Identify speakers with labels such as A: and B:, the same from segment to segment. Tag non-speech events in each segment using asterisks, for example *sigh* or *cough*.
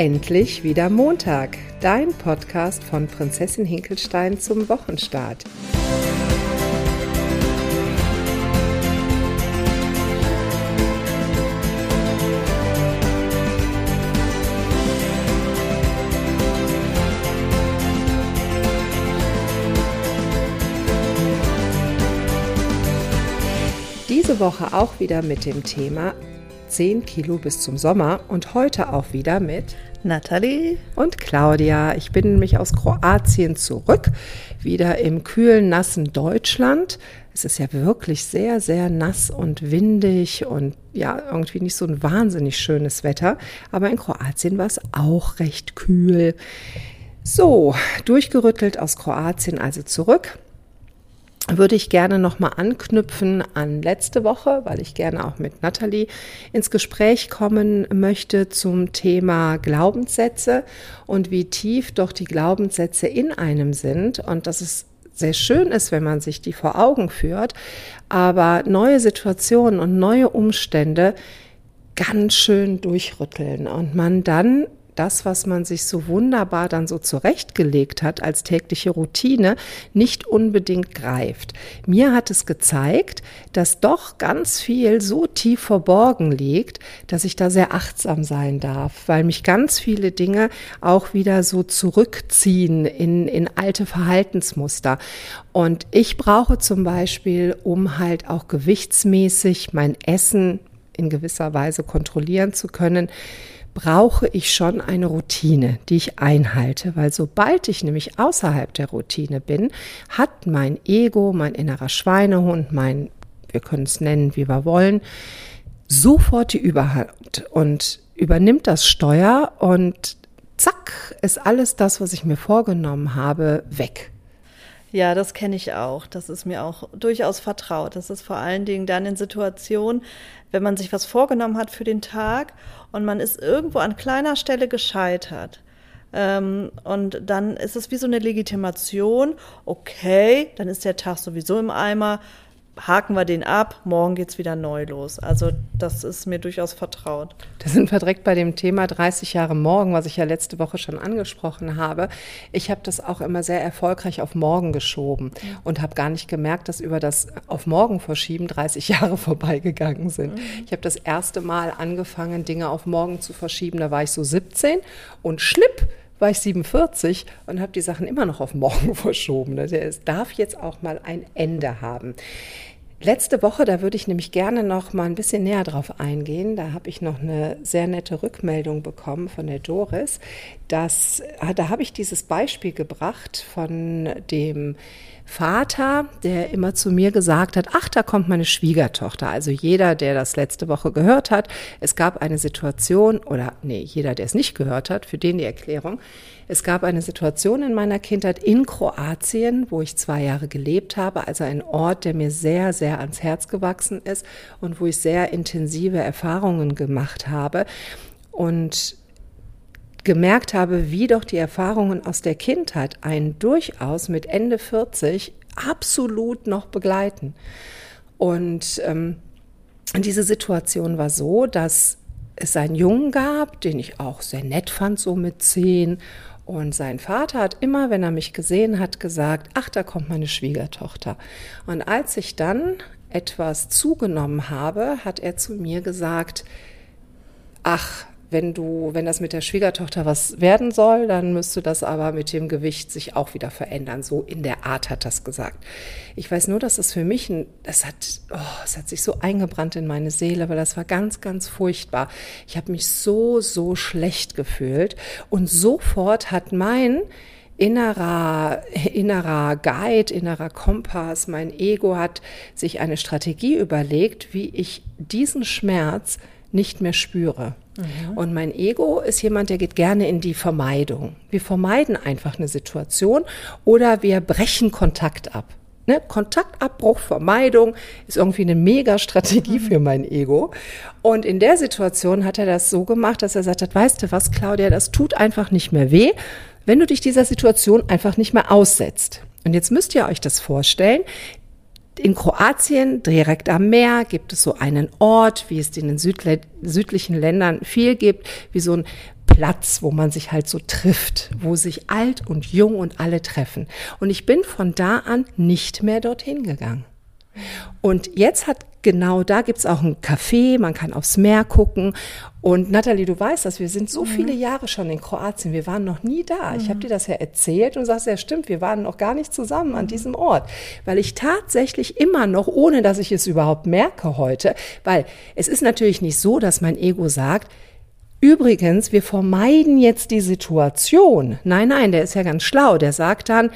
A: Endlich wieder Montag, dein Podcast von Prinzessin Hinkelstein zum Wochenstart. Diese Woche auch wieder mit dem Thema 10 Kilo bis zum Sommer und heute auch wieder mit
B: Nathalie
A: und Claudia. Ich bin nämlich aus Kroatien zurück, wieder im kühlen, nassen Deutschland. Es ist ja wirklich sehr, sehr nass und windig und ja, irgendwie nicht so ein wahnsinnig schönes Wetter. Aber in Kroatien war es auch recht kühl. So, durchgerüttelt aus Kroatien also zurück würde ich gerne nochmal anknüpfen an letzte Woche, weil ich gerne auch mit Nathalie ins Gespräch kommen möchte zum Thema Glaubenssätze und wie tief doch die Glaubenssätze in einem sind und dass es sehr schön ist, wenn man sich die vor Augen führt, aber neue Situationen und neue Umstände ganz schön durchrütteln und man dann das, was man sich so wunderbar dann so zurechtgelegt hat als tägliche Routine, nicht unbedingt greift. Mir hat es gezeigt, dass doch ganz viel so tief verborgen liegt, dass ich da sehr achtsam sein darf, weil mich ganz viele Dinge auch wieder so zurückziehen in, in alte Verhaltensmuster. Und ich brauche zum Beispiel, um halt auch gewichtsmäßig mein Essen in gewisser Weise kontrollieren zu können, brauche ich schon eine Routine, die ich einhalte, weil sobald ich nämlich außerhalb der Routine bin, hat mein Ego, mein innerer Schweinehund, mein, wir können es nennen, wie wir wollen, sofort die Überhand und übernimmt das Steuer und zack, ist alles das, was ich mir vorgenommen habe, weg.
B: Ja, das kenne ich auch. Das ist mir auch durchaus vertraut. Das ist vor allen Dingen dann in Situationen, wenn man sich was vorgenommen hat für den Tag und man ist irgendwo an kleiner Stelle gescheitert. Ähm, und dann ist es wie so eine Legitimation. Okay, dann ist der Tag sowieso im Eimer haken wir den ab, morgen geht's wieder neu los. Also das ist mir durchaus vertraut.
A: Da sind wir direkt bei dem Thema 30 Jahre morgen, was ich ja letzte Woche schon angesprochen habe. Ich habe das auch immer sehr erfolgreich auf morgen geschoben mhm. und habe gar nicht gemerkt, dass über das auf morgen verschieben 30 Jahre *laughs* vorbeigegangen sind. Mhm. Ich habe das erste Mal angefangen, Dinge auf morgen zu verschieben. Da war ich so 17 und schnipp war ich 47 und habe die Sachen immer noch auf morgen *laughs* verschoben. Es darf jetzt auch mal ein Ende haben. Letzte Woche, da würde ich nämlich gerne noch mal ein bisschen näher drauf eingehen. Da habe ich noch eine sehr nette Rückmeldung bekommen von der Doris. Dass, ah, da habe ich dieses Beispiel gebracht von dem Vater, der immer zu mir gesagt hat, ach, da kommt meine Schwiegertochter. Also jeder, der das letzte Woche gehört hat, es gab eine Situation, oder nee, jeder, der es nicht gehört hat, für den die Erklärung, es gab eine Situation in meiner Kindheit in Kroatien, wo ich zwei Jahre gelebt habe, also ein Ort, der mir sehr, sehr ans Herz gewachsen ist und wo ich sehr intensive Erfahrungen gemacht habe. Und gemerkt habe, wie doch die Erfahrungen aus der Kindheit einen durchaus mit Ende 40 absolut noch begleiten. Und ähm, diese Situation war so, dass es einen Jungen gab, den ich auch sehr nett fand, so mit zehn. Und sein Vater hat immer, wenn er mich gesehen hat, gesagt, ach, da kommt meine Schwiegertochter. Und als ich dann etwas zugenommen habe, hat er zu mir gesagt, ach, wenn du, wenn das mit der Schwiegertochter was werden soll, dann müsste das aber mit dem Gewicht sich auch wieder verändern. So in der Art hat das gesagt. Ich weiß nur, dass es für mich, ein, das hat, oh, es hat sich so eingebrannt in meine Seele, weil das war ganz, ganz furchtbar. Ich habe mich so, so schlecht gefühlt und sofort hat mein innerer, innerer Guide, innerer Kompass, mein Ego hat sich eine Strategie überlegt, wie ich diesen Schmerz nicht mehr spüre. Mhm. Und mein Ego ist jemand, der geht gerne in die Vermeidung. Wir vermeiden einfach eine Situation oder wir brechen Kontakt ab. Ne? Kontaktabbruch, Vermeidung ist irgendwie eine Mega-Strategie mhm. für mein Ego. Und in der Situation hat er das so gemacht, dass er sagt hat, weißt du was, Claudia, das tut einfach nicht mehr weh, wenn du dich dieser Situation einfach nicht mehr aussetzt. Und jetzt müsst ihr euch das vorstellen. In Kroatien, direkt am Meer, gibt es so einen Ort, wie es in den südlichen Ländern viel gibt, wie so ein Platz, wo man sich halt so trifft, wo sich alt und jung und alle treffen. Und ich bin von da an nicht mehr dorthin gegangen. Und jetzt hat genau da gibt's auch ein Café, man kann aufs Meer gucken. Und Nathalie, du weißt das, wir sind so mhm. viele Jahre schon in Kroatien, wir waren noch nie da. Mhm. Ich habe dir das ja erzählt und sagst, ja stimmt, wir waren noch gar nicht zusammen an mhm. diesem Ort. Weil ich tatsächlich immer noch, ohne dass ich es überhaupt merke heute, weil es ist natürlich nicht so, dass mein Ego sagt, Übrigens, wir vermeiden jetzt die Situation. Nein, nein, der ist ja ganz schlau. Der sagt dann,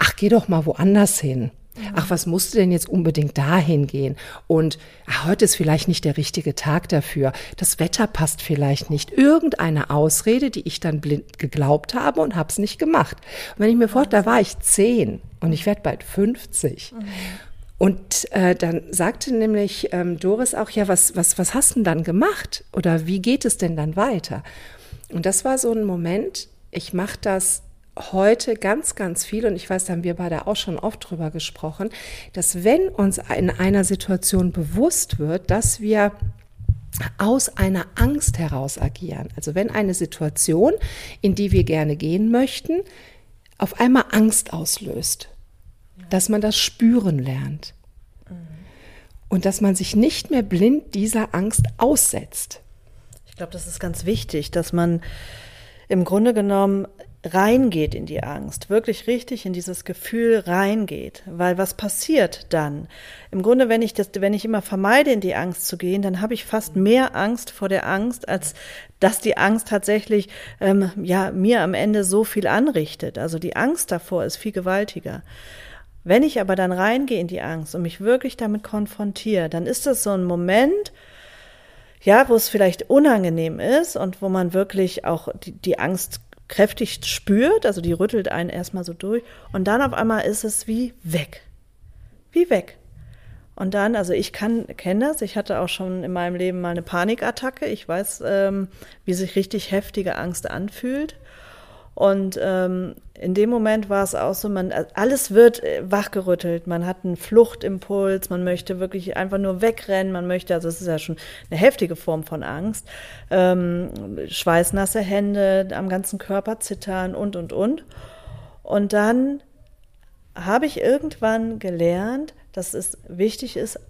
A: ach, geh doch mal woanders hin. Ach, was musst du denn jetzt unbedingt dahin gehen? Und ach, heute ist vielleicht nicht der richtige Tag dafür. Das Wetter passt vielleicht nicht. Irgendeine Ausrede, die ich dann blind geglaubt habe und hab's nicht gemacht. Und wenn ich mir vorstelle, da war ich zehn und ich werde bald 50. Mhm. Und äh, dann sagte nämlich ähm, Doris auch, ja, was, was, was hast du denn dann gemacht? Oder wie geht es denn dann weiter? Und das war so ein Moment, ich mache das heute ganz, ganz viel, und ich weiß, da haben wir beide auch schon oft drüber gesprochen, dass wenn uns in einer Situation bewusst wird, dass wir aus einer Angst heraus agieren, also wenn eine Situation, in die wir gerne gehen möchten, auf einmal Angst auslöst, dass man das spüren lernt. Und dass man sich nicht mehr blind dieser Angst aussetzt.
B: Ich glaube, das ist ganz wichtig, dass man im Grunde genommen reingeht in die Angst, wirklich richtig in dieses Gefühl reingeht, weil was passiert dann? Im Grunde, wenn ich das, wenn ich immer vermeide, in die Angst zu gehen, dann habe ich fast mehr Angst vor der Angst, als dass die Angst tatsächlich ähm, ja mir am Ende so viel anrichtet. Also die Angst davor ist viel gewaltiger. Wenn ich aber dann reingehe in die Angst und mich wirklich damit konfrontiere, dann ist das so ein Moment, ja, wo es vielleicht unangenehm ist und wo man wirklich auch die, die Angst kräftig spürt, also die rüttelt einen erstmal so durch und dann auf einmal ist es wie weg. Wie weg. Und dann, also ich kann, kenne das, ich hatte auch schon in meinem Leben mal eine Panikattacke. Ich weiß, ähm, wie sich richtig heftige Angst anfühlt. Und ähm, in dem Moment war es auch so, man alles wird äh, wachgerüttelt. Man hat einen Fluchtimpuls, man möchte wirklich einfach nur wegrennen, man möchte, also es ist ja schon eine heftige Form von Angst. Ähm, schweißnasse Hände, am ganzen Körper zittern und und und. Und dann habe ich irgendwann gelernt, dass es wichtig ist,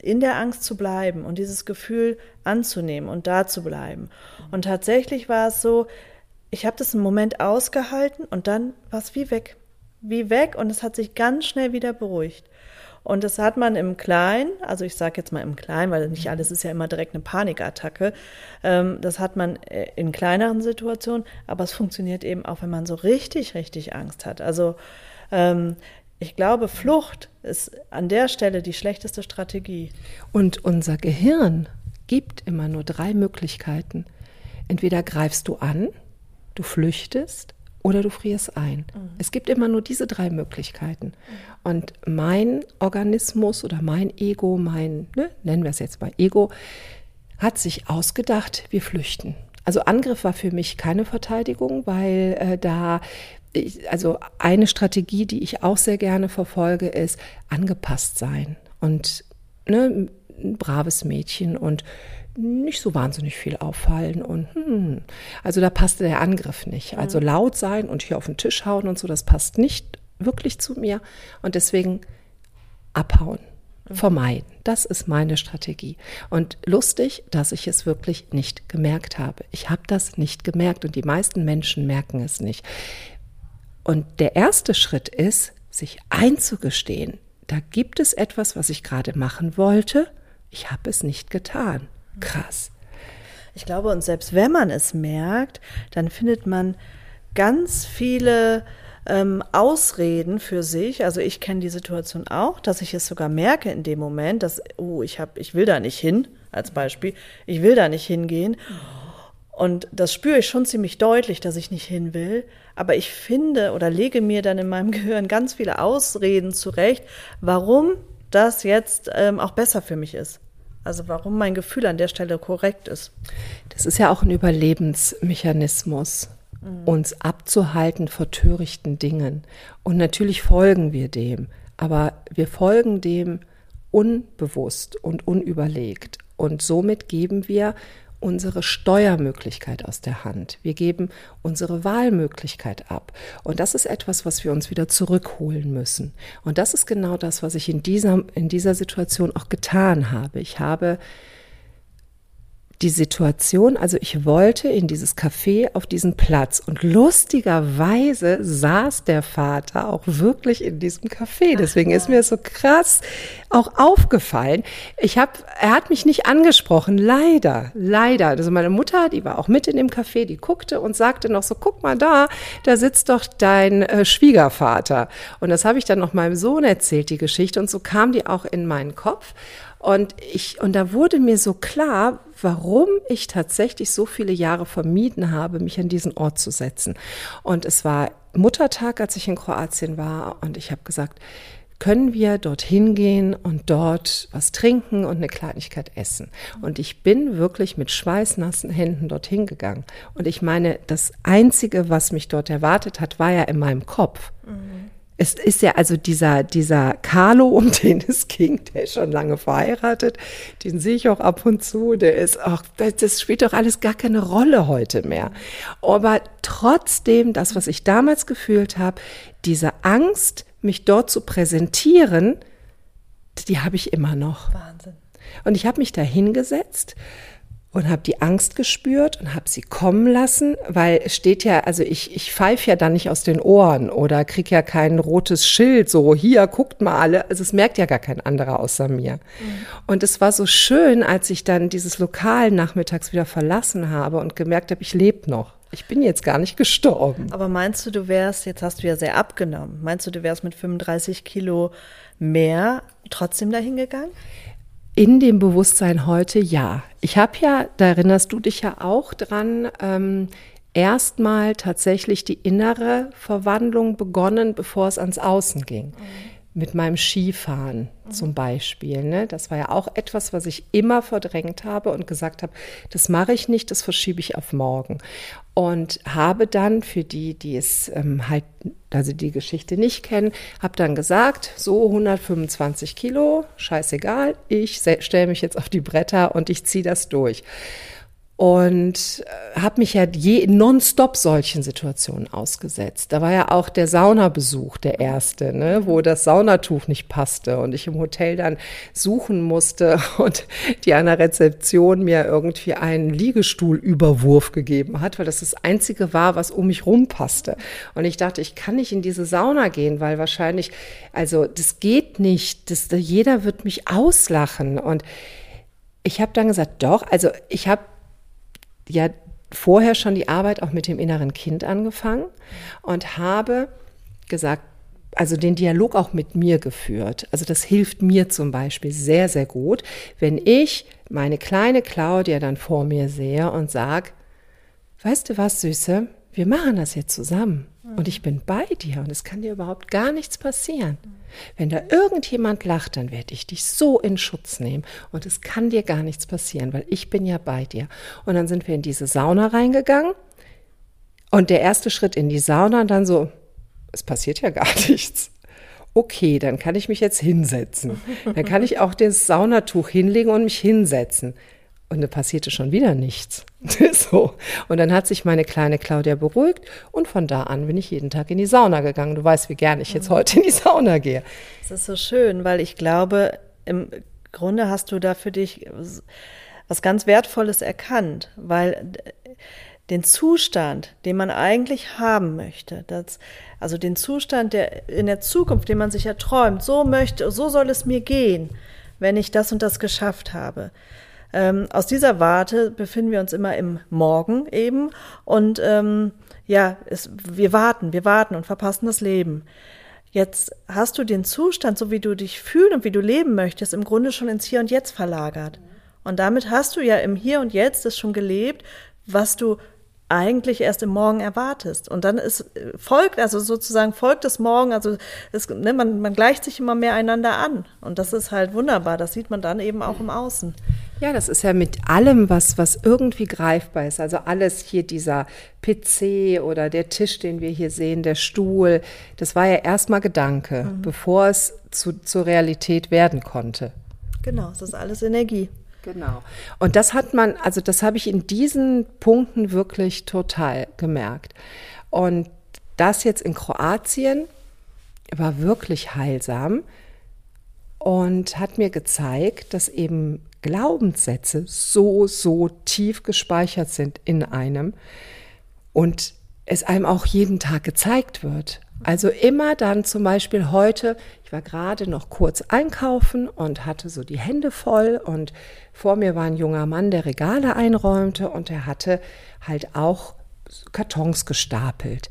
B: in der Angst zu bleiben und dieses Gefühl anzunehmen und da zu bleiben. Und tatsächlich war es so, ich habe das einen Moment ausgehalten und dann war es wie weg. Wie weg und es hat sich ganz schnell wieder beruhigt. Und das hat man im Kleinen, also ich sage jetzt mal im Kleinen, weil nicht alles ist ja immer direkt eine Panikattacke. Ähm, das hat man äh, in kleineren Situationen, aber es funktioniert eben auch, wenn man so richtig, richtig Angst hat. Also ähm, ich glaube, Flucht ist an der Stelle die schlechteste Strategie.
A: Und unser Gehirn gibt immer nur drei Möglichkeiten. Entweder greifst du an, du flüchtest oder du frierst ein. Mhm. Es gibt immer nur diese drei Möglichkeiten. Mhm. Und mein Organismus oder mein Ego, mein, ne, nennen wir es jetzt mal Ego, hat sich ausgedacht, wir flüchten. Also Angriff war für mich keine Verteidigung, weil äh, da ich, also eine Strategie, die ich auch sehr gerne verfolge, ist angepasst sein und ne, ein braves Mädchen und nicht so wahnsinnig viel auffallen und hm, also da passte der Angriff nicht. Also laut sein und hier auf den Tisch hauen und so, das passt nicht wirklich zu mir und deswegen abhauen, mhm. vermeiden. Das ist meine Strategie. Und lustig, dass ich es wirklich nicht gemerkt habe. Ich habe das nicht gemerkt und die meisten Menschen merken es nicht. Und der erste Schritt ist, sich einzugestehen, da gibt es etwas, was ich gerade machen wollte, ich habe es nicht getan. Krass.
B: Ich glaube, und selbst wenn man es merkt, dann findet man ganz viele ähm, Ausreden für sich. Also ich kenne die Situation auch, dass ich es sogar merke in dem Moment, dass, oh, ich habe, ich will da nicht hin, als Beispiel, ich will da nicht hingehen. Und das spüre ich schon ziemlich deutlich, dass ich nicht hin will. Aber ich finde oder lege mir dann in meinem *laughs* Gehirn ganz viele Ausreden zurecht, warum das jetzt ähm, auch besser für mich ist. Also warum mein Gefühl an der Stelle korrekt ist.
A: Das ist ja auch ein Überlebensmechanismus, mhm. uns abzuhalten vor törichten Dingen. Und natürlich folgen wir dem, aber wir folgen dem unbewusst und unüberlegt. Und somit geben wir unsere Steuermöglichkeit aus der Hand. Wir geben unsere Wahlmöglichkeit ab. Und das ist etwas, was wir uns wieder zurückholen müssen. Und das ist genau das, was ich in dieser, in dieser Situation auch getan habe. Ich habe die Situation, also ich wollte in dieses Café auf diesen Platz und lustigerweise saß der Vater auch wirklich in diesem Café. Deswegen ist mir so krass auch aufgefallen. Ich habe, er hat mich nicht angesprochen, leider, leider. Also meine Mutter, die war auch mit in dem Café, die guckte und sagte noch so, guck mal da, da sitzt doch dein äh, Schwiegervater. Und das habe ich dann noch meinem Sohn erzählt, die Geschichte. Und so kam die auch in meinen Kopf. Und ich, und da wurde mir so klar, warum ich tatsächlich so viele Jahre vermieden habe, mich an diesen Ort zu setzen. Und es war Muttertag, als ich in Kroatien war, und ich habe gesagt, können wir dorthin gehen und dort was trinken und eine Kleinigkeit essen. Und ich bin wirklich mit schweißnassen Händen dorthin gegangen. Und ich meine, das Einzige, was mich dort erwartet hat, war ja in meinem Kopf. Mhm es ist ja also dieser, dieser Carlo, *laughs* um den es ging, der ist schon lange verheiratet, den sehe ich auch ab und zu, der ist auch, das spielt doch alles gar keine Rolle heute mehr. Aber trotzdem, das, was ich damals gefühlt habe, diese Angst, mich dort zu präsentieren, die habe ich immer noch. Wahnsinn. Und ich habe mich da hingesetzt und habe die Angst gespürt und habe sie kommen lassen, weil es steht ja, also ich, ich pfeife ja dann nicht aus den Ohren oder krieg ja kein rotes Schild, so hier, guckt mal alle. Also es merkt ja gar kein anderer außer mir. Mhm. Und es war so schön, als ich dann dieses Lokal nachmittags wieder verlassen habe und gemerkt habe, ich lebe noch. Ich bin jetzt gar nicht gestorben.
B: Aber meinst du, du wärst, jetzt hast du ja sehr abgenommen, meinst du, du wärst mit 35 Kilo mehr trotzdem dahin gegangen?
A: In dem Bewusstsein heute ja. Ich habe ja, da erinnerst du dich ja auch dran, ähm, erstmal tatsächlich die innere Verwandlung begonnen, bevor es ans Außen ging. Mhm. Mit meinem Skifahren mhm. zum Beispiel. Ne? Das war ja auch etwas, was ich immer verdrängt habe und gesagt habe, das mache ich nicht, das verschiebe ich auf morgen und habe dann für die, die es ähm, halt, also die Geschichte nicht kennen, habe dann gesagt, so 125 Kilo, scheißegal, ich stelle mich jetzt auf die Bretter und ich ziehe das durch und äh, habe mich ja je nonstop solchen Situationen ausgesetzt. Da war ja auch der Saunabesuch der erste, ne, wo das Saunatuch nicht passte und ich im Hotel dann suchen musste *laughs* und die an der Rezeption mir irgendwie einen Liegestuhlüberwurf gegeben hat, weil das das einzige war, was um mich rum passte. Und ich dachte, ich kann nicht in diese Sauna gehen, weil wahrscheinlich, also das geht nicht, das, jeder wird mich auslachen und ich habe dann gesagt, doch, also ich habe ja vorher schon die Arbeit auch mit dem inneren Kind angefangen und habe gesagt, also den Dialog auch mit mir geführt. Also das hilft mir zum Beispiel sehr, sehr gut, wenn ich meine kleine Claudia dann vor mir sehe und sage, weißt du was, Süße, wir machen das jetzt zusammen und ich bin bei dir und es kann dir überhaupt gar nichts passieren. Wenn da irgendjemand lacht, dann werde ich dich so in Schutz nehmen und es kann dir gar nichts passieren, weil ich bin ja bei dir. Und dann sind wir in diese Sauna reingegangen und der erste Schritt in die Sauna und dann so, es passiert ja gar *laughs* nichts. Okay, dann kann ich mich jetzt hinsetzen. Dann kann ich auch das Saunatuch hinlegen und mich hinsetzen. Und da passierte schon wieder nichts. *laughs* so. Und dann hat sich meine kleine Claudia beruhigt und von da an bin ich jeden Tag in die Sauna gegangen. Du weißt, wie gern ich jetzt mhm. heute in die Sauna gehe.
B: Das ist so schön, weil ich glaube, im Grunde hast du da für dich was ganz Wertvolles erkannt, weil den Zustand, den man eigentlich haben möchte, das, also den Zustand, der in der Zukunft, den man sich erträumt, so möchte, so soll es mir gehen, wenn ich das und das geschafft habe ähm, aus dieser Warte befinden wir uns immer im Morgen eben und ähm, ja, es, wir warten, wir warten und verpassen das Leben. Jetzt hast du den Zustand, so wie du dich fühlen und wie du leben möchtest, im Grunde schon ins Hier und Jetzt verlagert. Und damit hast du ja im Hier und Jetzt das schon gelebt, was du eigentlich erst im Morgen erwartest. Und dann ist, folgt, also sozusagen folgt es morgen, also es, ne, man, man gleicht sich immer mehr einander an. Und das ist halt wunderbar. Das sieht man dann eben auch im Außen.
A: Ja, das ist ja mit allem, was, was irgendwie greifbar ist. Also alles hier, dieser PC oder der Tisch, den wir hier sehen, der Stuhl, das war ja erstmal Gedanke, mhm. bevor es zu, zur Realität werden konnte.
B: Genau, das ist alles Energie.
A: Genau. Und das hat man, also das habe ich in diesen Punkten wirklich total gemerkt. Und das jetzt in Kroatien war wirklich heilsam und hat mir gezeigt, dass eben Glaubenssätze so, so tief gespeichert sind in einem und es einem auch jeden Tag gezeigt wird. Also immer dann zum Beispiel heute, ich war gerade noch kurz einkaufen und hatte so die Hände voll und vor mir war ein junger Mann, der Regale einräumte und er hatte halt auch Kartons gestapelt.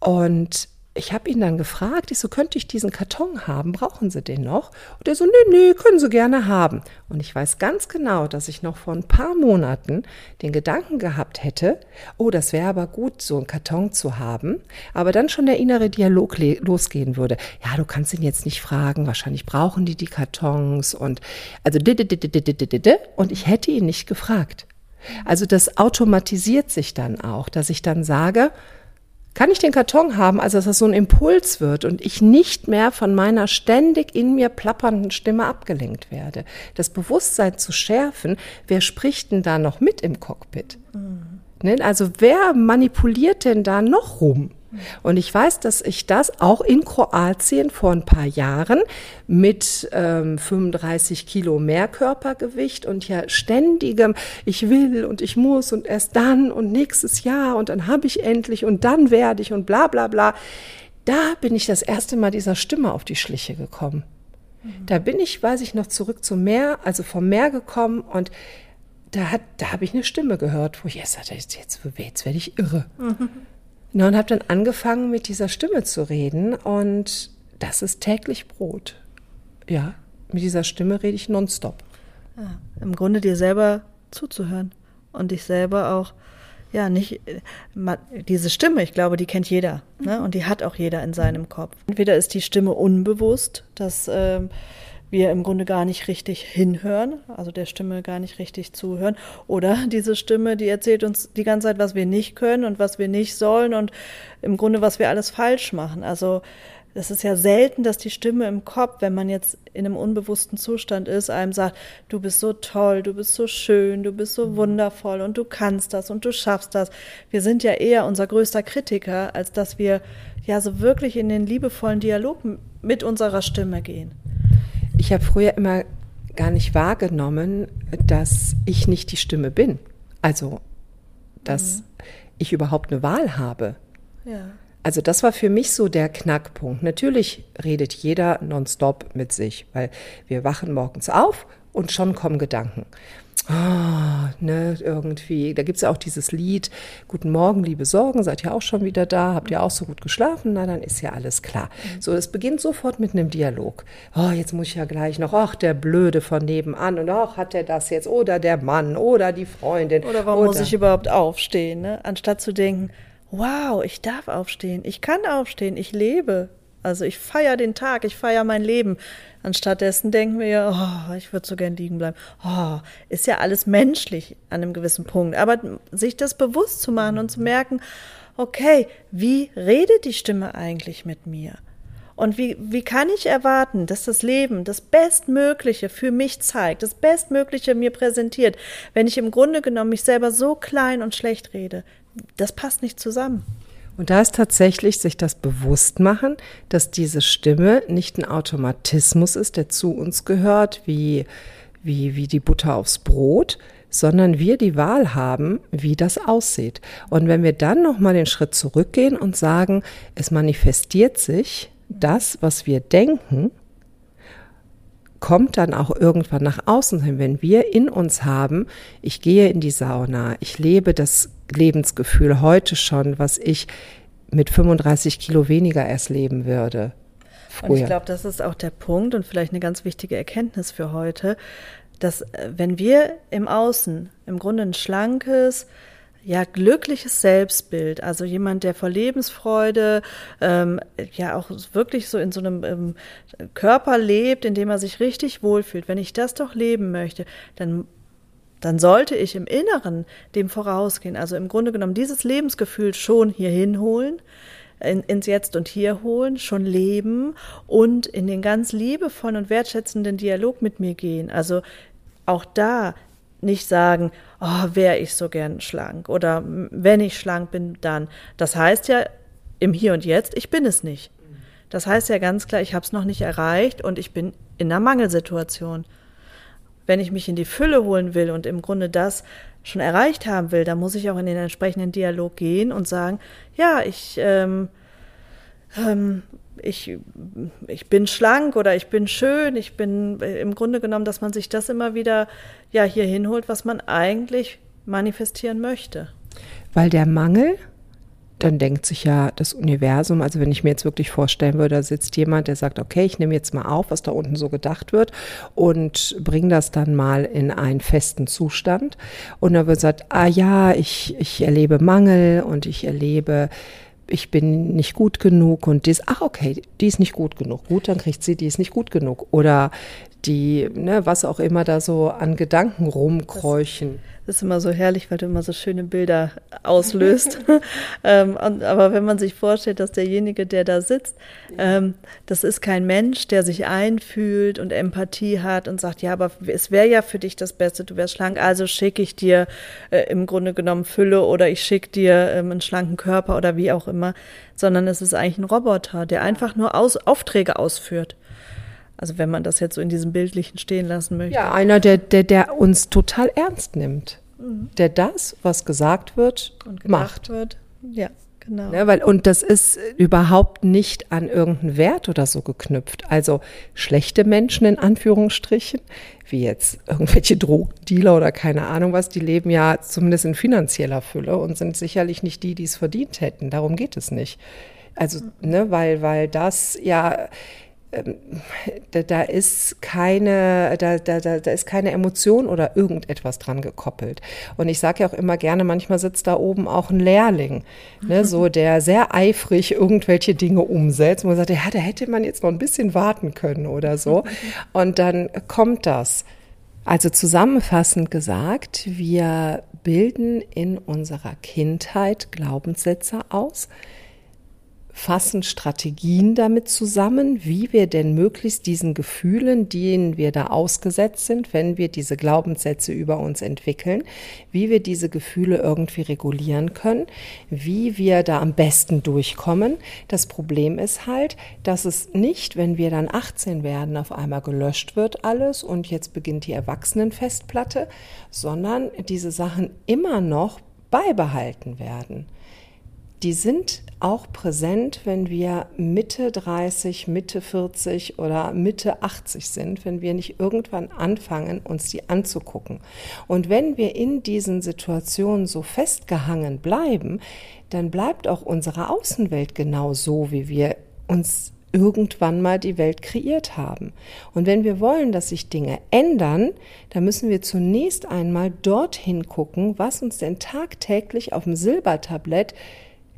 A: Und ich habe ihn dann gefragt, ich so, könnte ich diesen Karton haben? Brauchen Sie den noch? Und er so, nee, nee, können Sie gerne haben. Und ich weiß ganz genau, dass ich noch vor ein paar Monaten den Gedanken gehabt hätte, oh, das wäre aber gut, so einen Karton zu haben. Aber dann schon der innere Dialog losgehen würde. Ja, du kannst ihn jetzt nicht fragen, wahrscheinlich brauchen die die Kartons und also und ich hätte ihn nicht gefragt. Also das automatisiert sich dann auch, dass ich dann sage, kann ich den Karton haben, also dass das so ein Impuls wird und ich nicht mehr von meiner ständig in mir plappernden Stimme abgelenkt werde. Das Bewusstsein zu schärfen, wer spricht denn da noch mit im Cockpit? Mhm. Also wer manipuliert denn da noch rum? Und ich weiß, dass ich das auch in Kroatien vor ein paar Jahren mit ähm, 35 Kilo mehr Körpergewicht und ja ständigem, ich will und ich muss und erst dann und nächstes Jahr und dann habe ich endlich und dann werde ich und bla bla bla. Da bin ich das erste Mal dieser Stimme auf die Schliche gekommen. Mhm. Da bin ich, weiß ich noch, zurück zum Meer, also vom Meer gekommen und da, hat, da habe ich eine Stimme gehört, wo ich sagte, jetzt, jetzt, jetzt werde ich irre. Mhm. Na, und habe dann angefangen, mit dieser Stimme zu reden und das ist täglich Brot. Ja, mit dieser Stimme rede ich nonstop.
B: Ja, Im Grunde dir selber zuzuhören und dich selber auch, ja, nicht, diese Stimme, ich glaube, die kennt jeder ne? und die hat auch jeder in seinem Kopf. Entweder ist die Stimme unbewusst, dass. Ähm, wir im Grunde gar nicht richtig hinhören, also der Stimme gar nicht richtig zuhören. Oder *laughs* diese Stimme, die erzählt uns die ganze Zeit, was wir nicht können und was wir nicht sollen und im Grunde, was wir alles falsch machen. Also es ist ja selten, dass die Stimme im Kopf, wenn man jetzt in einem unbewussten Zustand ist, einem sagt, du bist so toll, du bist so schön, du bist so wundervoll und du kannst das und du schaffst das. Wir sind ja eher unser größter Kritiker, als dass wir ja so wirklich in den liebevollen Dialog mit unserer Stimme gehen.
A: Ich habe früher immer gar nicht wahrgenommen, dass ich nicht die Stimme bin. Also, dass mhm. ich überhaupt eine Wahl habe. Ja. Also das war für mich so der Knackpunkt. Natürlich redet jeder nonstop mit sich, weil wir wachen morgens auf und schon kommen Gedanken oh, ne, irgendwie, da gibt es ja auch dieses Lied, Guten Morgen, liebe Sorgen, seid ihr auch schon wieder da, habt ihr auch so gut geschlafen? Na, dann ist ja alles klar. So, es beginnt sofort mit einem Dialog. Oh, jetzt muss ich ja gleich noch, ach, der Blöde von nebenan und ach, hat der das jetzt? Oder der Mann oder die Freundin.
B: Oder warum oder, muss ich überhaupt aufstehen, ne? Anstatt zu denken, wow, ich darf aufstehen, ich kann aufstehen, ich lebe. Also ich feiere den Tag, ich feiere mein Leben. Anstattdessen denken wir ja, oh, ich würde so gern liegen bleiben. Oh, ist ja alles menschlich an einem gewissen Punkt. Aber sich das bewusst zu machen und zu merken, okay, wie redet die Stimme eigentlich mit mir? Und wie, wie kann ich erwarten, dass das Leben das Bestmögliche für mich zeigt, das Bestmögliche mir präsentiert, wenn ich im Grunde genommen mich selber so klein und schlecht rede? Das passt nicht zusammen.
A: Und da ist tatsächlich sich das bewusst machen, dass diese Stimme nicht ein Automatismus ist, der zu uns gehört, wie, wie, wie die Butter aufs Brot, sondern wir die Wahl haben, wie das aussieht. Und wenn wir dann nochmal den Schritt zurückgehen und sagen, es manifestiert sich das, was wir denken, kommt dann auch irgendwann nach außen hin, wenn wir in uns haben, ich gehe in die Sauna, ich lebe das Lebensgefühl heute schon, was ich mit 35 Kilo weniger erst leben würde.
B: Früher. Und ich glaube, das ist auch der Punkt und vielleicht eine ganz wichtige Erkenntnis für heute, dass äh, wenn wir im Außen im Grunde ein schlankes, ja, glückliches Selbstbild, also jemand, der vor Lebensfreude ähm, ja auch wirklich so in so einem ähm, Körper lebt, in dem er sich richtig wohlfühlt. Wenn ich das doch leben möchte, dann dann sollte ich im Inneren dem vorausgehen. Also im Grunde genommen dieses Lebensgefühl schon hier hinholen, in, ins Jetzt und Hier holen, schon leben und in den ganz liebevollen und wertschätzenden Dialog mit mir gehen. Also auch da nicht sagen, oh, wäre ich so gern schlank oder wenn ich schlank bin, dann. Das heißt ja im Hier und Jetzt, ich bin es nicht. Das heißt ja ganz klar, ich habe es noch nicht erreicht und ich bin in einer Mangelsituation. Wenn ich mich in die Fülle holen will und im Grunde das schon erreicht haben will, dann muss ich auch in den entsprechenden Dialog gehen und sagen, ja, ich, ähm, ähm, ich, ich bin schlank oder ich bin schön, ich bin äh, im Grunde genommen, dass man sich das immer wieder ja hier hinholt, was man eigentlich manifestieren möchte.
A: Weil der Mangel dann denkt sich ja das Universum, also wenn ich mir jetzt wirklich vorstellen würde, da sitzt jemand, der sagt, okay, ich nehme jetzt mal auf, was da unten so gedacht wird und bringe das dann mal in einen festen Zustand. Und dann wird gesagt, ah ja, ich, ich erlebe Mangel und ich erlebe ich bin nicht gut genug und die ach okay, die ist nicht gut genug. Gut, dann kriegt sie, die ist nicht gut genug. Oder die, ne, was auch immer da so an Gedanken rumkräuchen.
B: Das ist immer so herrlich, weil du immer so schöne Bilder auslöst. *laughs* ähm, und, aber wenn man sich vorstellt, dass derjenige, der da sitzt, ähm, das ist kein Mensch, der sich einfühlt und Empathie hat und sagt, ja, aber es wäre ja für dich das Beste, du wärst schlank, also schicke ich dir äh, im Grunde genommen Fülle oder ich schicke dir ähm, einen schlanken Körper oder wie auch immer, sondern es ist eigentlich ein Roboter, der einfach nur aus, Aufträge ausführt. Also wenn man das jetzt so in diesem Bildlichen stehen lassen möchte.
A: Ja, einer, der, der, der uns total ernst nimmt. Mhm. Der das, was gesagt wird, und macht.
B: wird. Ja, genau.
A: Ja, weil, und das ist überhaupt nicht an irgendeinen Wert oder so geknüpft. Also schlechte Menschen in Anführungsstrichen, wie jetzt irgendwelche Drogendealer oder keine Ahnung was, die leben ja zumindest in finanzieller Fülle und sind sicherlich nicht die, die es verdient hätten. Darum geht es nicht. Also, mhm. ne, weil, weil das ja da, da, ist keine, da, da, da ist keine Emotion oder irgendetwas dran gekoppelt. Und ich sage ja auch immer gerne, manchmal sitzt da oben auch ein Lehrling, ne, so *laughs* der sehr eifrig irgendwelche Dinge umsetzt. Und man sagt, ja, da hätte man jetzt noch ein bisschen warten können oder so. *laughs* Und dann kommt das. Also zusammenfassend gesagt, wir bilden in unserer Kindheit Glaubenssätze aus, fassen Strategien damit zusammen, wie wir denn möglichst diesen Gefühlen, denen wir da ausgesetzt sind, wenn wir diese Glaubenssätze über uns entwickeln, wie wir diese Gefühle irgendwie regulieren können, wie wir da am besten durchkommen. Das Problem ist halt, dass es nicht, wenn wir dann 18 werden, auf einmal gelöscht wird alles und jetzt beginnt die Erwachsenenfestplatte, sondern diese Sachen immer noch beibehalten werden die sind auch präsent, wenn wir Mitte 30, Mitte 40 oder Mitte 80 sind, wenn wir nicht irgendwann anfangen, uns die anzugucken. Und wenn wir in diesen Situationen so festgehangen bleiben, dann bleibt auch unsere Außenwelt genau so, wie wir uns irgendwann mal die Welt kreiert haben. Und wenn wir wollen, dass sich Dinge ändern, dann müssen wir zunächst einmal dorthin gucken, was uns denn tagtäglich auf dem Silbertablett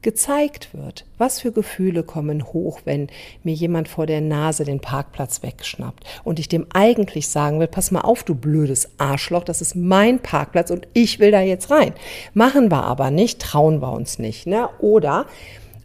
A: gezeigt wird. Was für Gefühle kommen hoch, wenn mir jemand vor der Nase den Parkplatz wegschnappt und ich dem eigentlich sagen will, pass mal auf, du blödes Arschloch, das ist mein Parkplatz und ich will da jetzt rein. Machen wir aber nicht, trauen wir uns nicht. Ne? Oder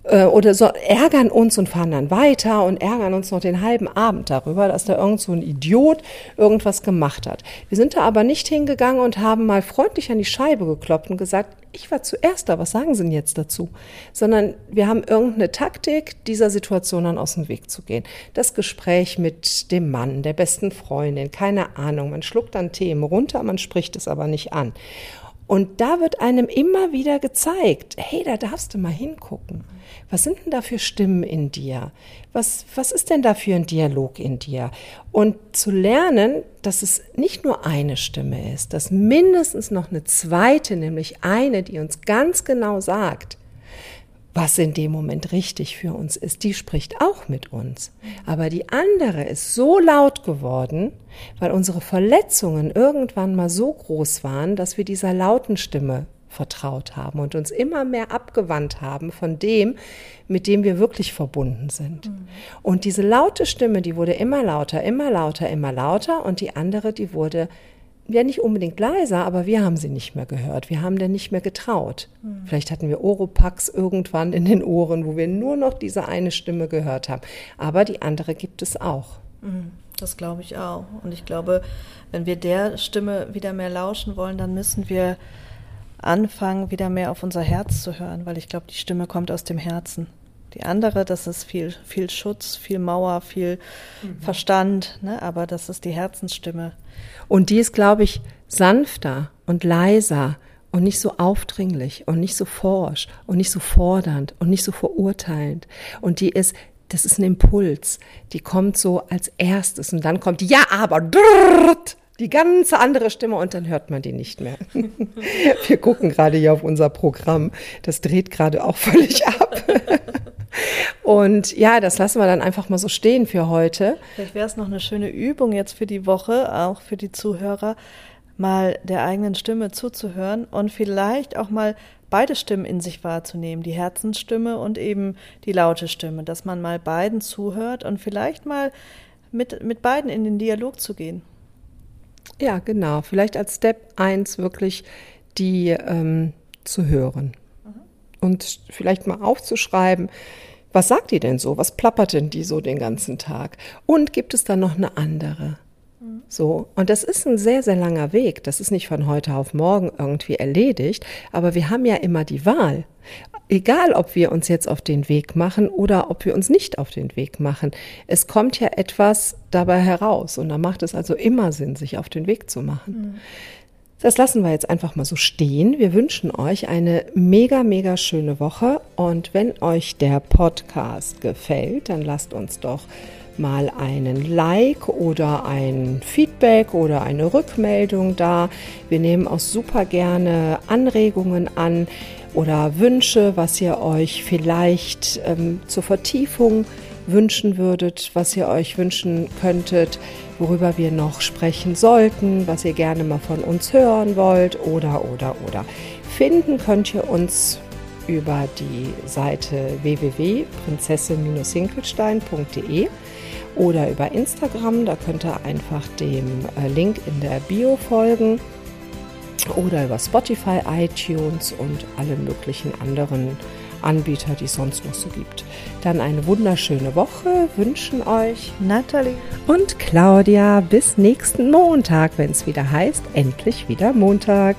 A: äh, oder so ärgern uns und fahren dann weiter und ärgern uns noch den halben Abend darüber, dass da irgend so ein Idiot irgendwas gemacht hat. Wir sind da aber nicht hingegangen und haben mal freundlich an die Scheibe geklopft und gesagt, ich war zuerst da, was sagen Sie denn jetzt dazu? Sondern wir haben irgendeine Taktik, dieser Situation dann aus dem Weg zu gehen. Das Gespräch mit dem Mann, der besten Freundin, keine Ahnung, man schluckt dann Themen runter, man spricht es aber nicht an. Und da wird einem immer wieder gezeigt, hey, da darfst du mal hingucken. Was sind denn da für Stimmen in dir? Was, was ist denn da für ein Dialog in dir? Und zu lernen, dass es nicht nur eine Stimme ist, dass mindestens noch eine zweite, nämlich eine, die uns ganz genau sagt, was in dem Moment richtig für uns ist, die spricht auch mit uns. Aber die andere ist so laut geworden, weil unsere Verletzungen irgendwann mal so groß waren, dass wir dieser lauten Stimme vertraut haben und uns immer mehr abgewandt haben von dem, mit dem wir wirklich verbunden sind. Mhm. Und diese laute Stimme, die wurde immer lauter, immer lauter, immer lauter und die andere, die wurde ja nicht unbedingt leiser, aber wir haben sie nicht mehr gehört. Wir haben denn nicht mehr getraut. Mhm. Vielleicht hatten wir Oropax irgendwann in den Ohren, wo wir nur noch diese eine Stimme gehört haben. Aber die andere gibt es auch.
B: Mhm. Das glaube ich auch. Und ich glaube, wenn wir der Stimme wieder mehr lauschen wollen, dann müssen wir anfangen, wieder mehr auf unser Herz zu hören, weil ich glaube, die Stimme kommt aus dem Herzen. Die andere, das ist viel, viel Schutz, viel Mauer, viel mhm. Verstand, ne? aber das ist die Herzensstimme.
A: Und die ist, glaube ich, sanfter und leiser und nicht so aufdringlich und nicht so forsch und nicht so fordernd und nicht so verurteilend. Und die ist, das ist ein Impuls, die kommt so als erstes und dann kommt die Ja, aber drrrt, die ganze andere Stimme und dann hört man die nicht mehr. *laughs* Wir gucken gerade hier auf unser Programm, das dreht gerade auch völlig *laughs* ab. Und ja, das lassen wir dann einfach mal so stehen für heute.
B: Vielleicht wäre es noch eine schöne Übung jetzt für die Woche, auch für die Zuhörer, mal der eigenen Stimme zuzuhören und vielleicht auch mal beide Stimmen in sich wahrzunehmen, die Herzensstimme und eben die laute Stimme, dass man mal beiden zuhört und vielleicht mal mit, mit beiden in den Dialog zu gehen.
A: Ja, genau. Vielleicht als Step 1 wirklich die ähm, zu hören. Mhm. Und vielleicht mal aufzuschreiben, was sagt die denn so? Was plappert denn die so den ganzen Tag? Und gibt es da noch eine andere? So, und das ist ein sehr, sehr langer Weg. Das ist nicht von heute auf morgen irgendwie erledigt, aber wir haben ja immer die Wahl. Egal, ob wir uns jetzt auf den Weg machen oder ob wir uns nicht auf den Weg machen. Es kommt ja etwas dabei heraus und da macht es also immer Sinn, sich auf den Weg zu machen. Mhm. Das lassen wir jetzt einfach mal so stehen. Wir wünschen euch eine mega, mega schöne Woche. Und wenn euch der Podcast gefällt, dann lasst uns doch mal einen Like oder ein Feedback oder eine Rückmeldung da. Wir nehmen auch super gerne Anregungen an oder Wünsche, was ihr euch vielleicht ähm, zur Vertiefung wünschen würdet, was ihr euch wünschen könntet, worüber wir noch sprechen sollten, was ihr gerne mal von uns hören wollt oder oder oder. Finden könnt ihr uns über die Seite www.prinzessin-hinkelstein.de oder über Instagram, da könnt ihr einfach dem äh, Link in der Bio folgen oder über Spotify, iTunes und alle möglichen anderen Anbieter, die es sonst noch so gibt. Dann eine wunderschöne Woche wünschen euch Natalie und Claudia bis nächsten Montag, wenn es wieder heißt, endlich wieder Montag.